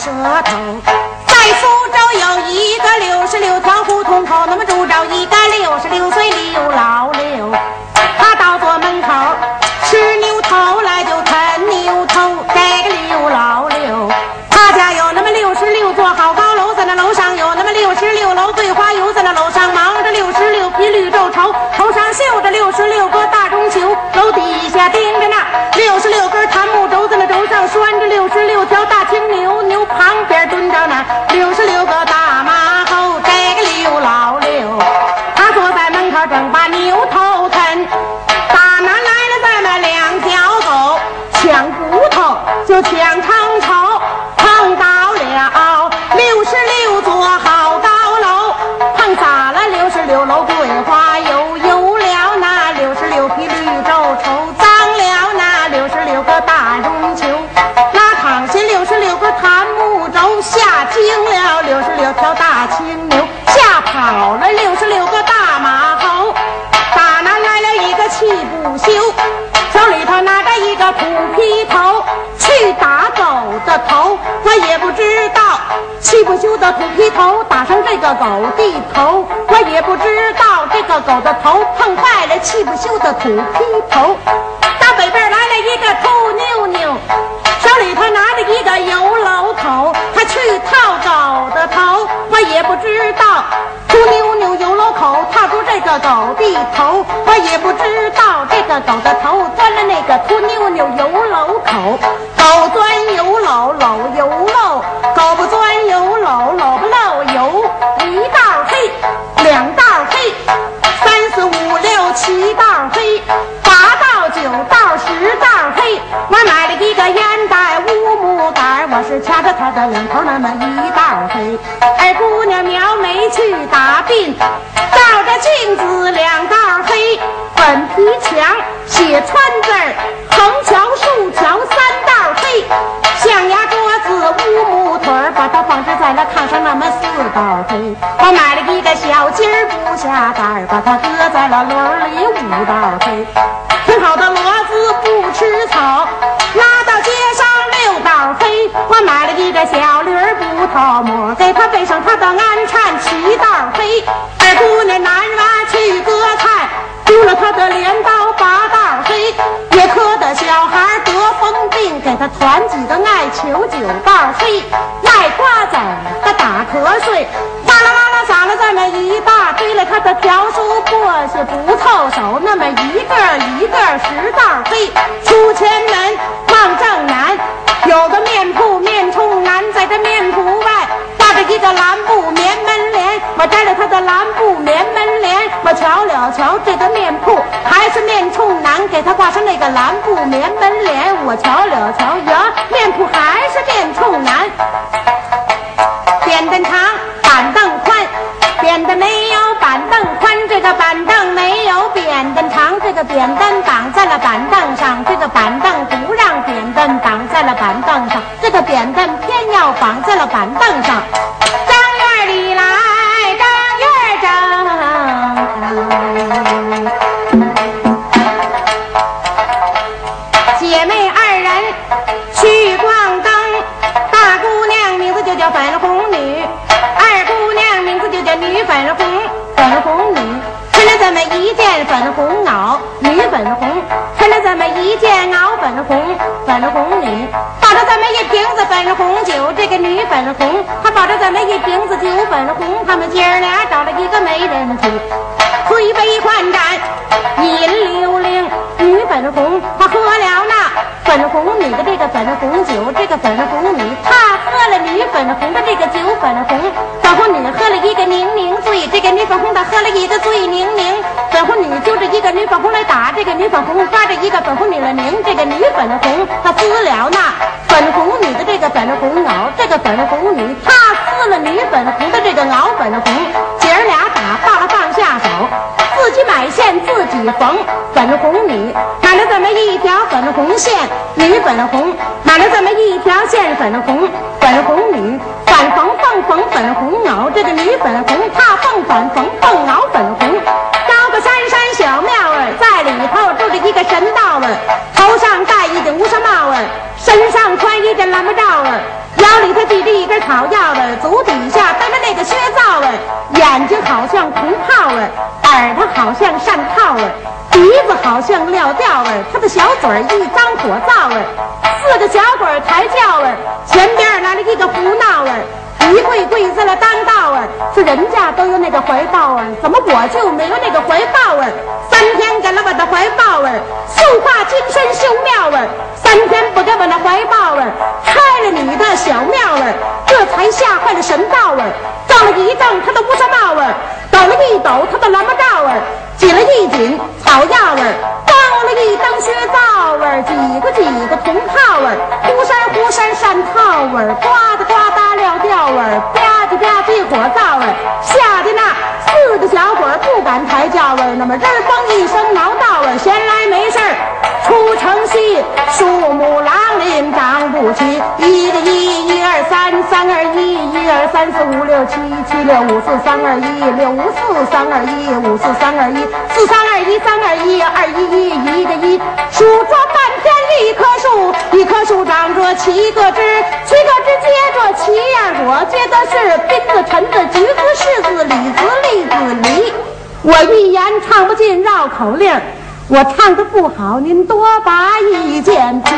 舌头。在福州有一个六十六条胡同口那么住着一的土坯头打上这个狗的头，我也不知道这个狗的头碰坏了气不休的土坯头。打北边来了一个秃妞妞，手里头拿着一个油篓口，他去套狗的头，我也不知道。秃妞妞油篓口套住这个狗的头，我也不知道这个狗的头钻了那个秃妞妞油篓口，狗钻油篓篓油我是掐着它的两头那么一道黑。二姑娘描眉去打鬓，照着镜子两道黑。粉皮墙写川字儿，横桥竖桥三道黑。象牙桌子乌木腿儿，把它放置在那炕上那么四道黑。我买了一个小鸡儿不下蛋儿，把它搁在了轮里五道黑。二姑娘男娃去割菜，丢了她的镰刀拔道黑。也磕的小孩得疯病，给他团几个艾球九道黑。卖瓜子她打瞌睡，哗啦啦啦撒了这么一大堆了，他的笤帚布棉门帘，我瞧了瞧这个面铺还是面冲南，给他挂上那个蓝布棉门帘，我瞧了瞧呀，面铺还是面冲南。扁担长，板凳宽，扁担没有板凳宽，这个板凳没有扁担长，这个扁担绑在了板凳上，这个板凳不让扁担绑在了板凳上，这个扁担偏要绑在了板凳上。粉红，粉红女。穿了这么一件粉红袄，女粉红；穿了这么一件袄粉红，粉红女。抱着这么一瓶子粉红酒，这个女粉红，她抱着这么一瓶子酒粉红，他们姐儿俩找了一个媒人去，推杯换盏，饮溜溜。女粉红，她喝了那粉红女的这个粉红酒，这个粉红女红她喝了一个醉宁宁，粉红女揪着一个女粉红来打，这个女粉红抓着一个粉红女来拧，这个女粉红她撕了那粉红女的这个粉红袄，这个粉红女她撕了女粉红的这个袄粉红，姐儿俩打罢了放下手，自己买线自己缝，粉红女买了这么一条粉红线，女粉红买了这么一条线粉红，粉红女反缝缝缝粉红袄，这个女粉红她缝反缝缝袄草药儿，足底下蹬着那个靴皂儿，眼睛好像铜炮儿，耳朵好像扇套儿。鼻子好像撂吊儿，他的小嘴一张火灶儿，四个小鬼抬轿儿，前边来了一个胡闹儿，一跪跪在了当道儿，是人家都有那个怀抱儿，怎么我就没有那个怀抱儿？三天给了我的怀抱儿，绣花金身修庙儿，三天不给我那怀抱儿，开了你的小庙，神道儿，照了一正他的乌纱帽儿，抖了一抖他的蓝帽罩儿，紧了一紧草药儿，装了一灯靴罩儿，几个几个铜套儿，忽山忽山扇套儿，呱嗒呱嗒撂吊儿，吧唧吧唧火灶儿，吓得那四个小鬼不敢抬轿儿，那么人嘣一声挠道儿，闲来没事儿出城西，一二三四五六七，七六五四三二一，六五四三二一，五四三二一，四三二一，三二一，二一一，一个一，数着半天一棵树，一棵树长着七个枝，七个枝结着七样果，结的是槟子、橙子、橘子、柿子、李子、栗子、梨。我一言唱不尽绕口令，我唱的不好，您多把意见提。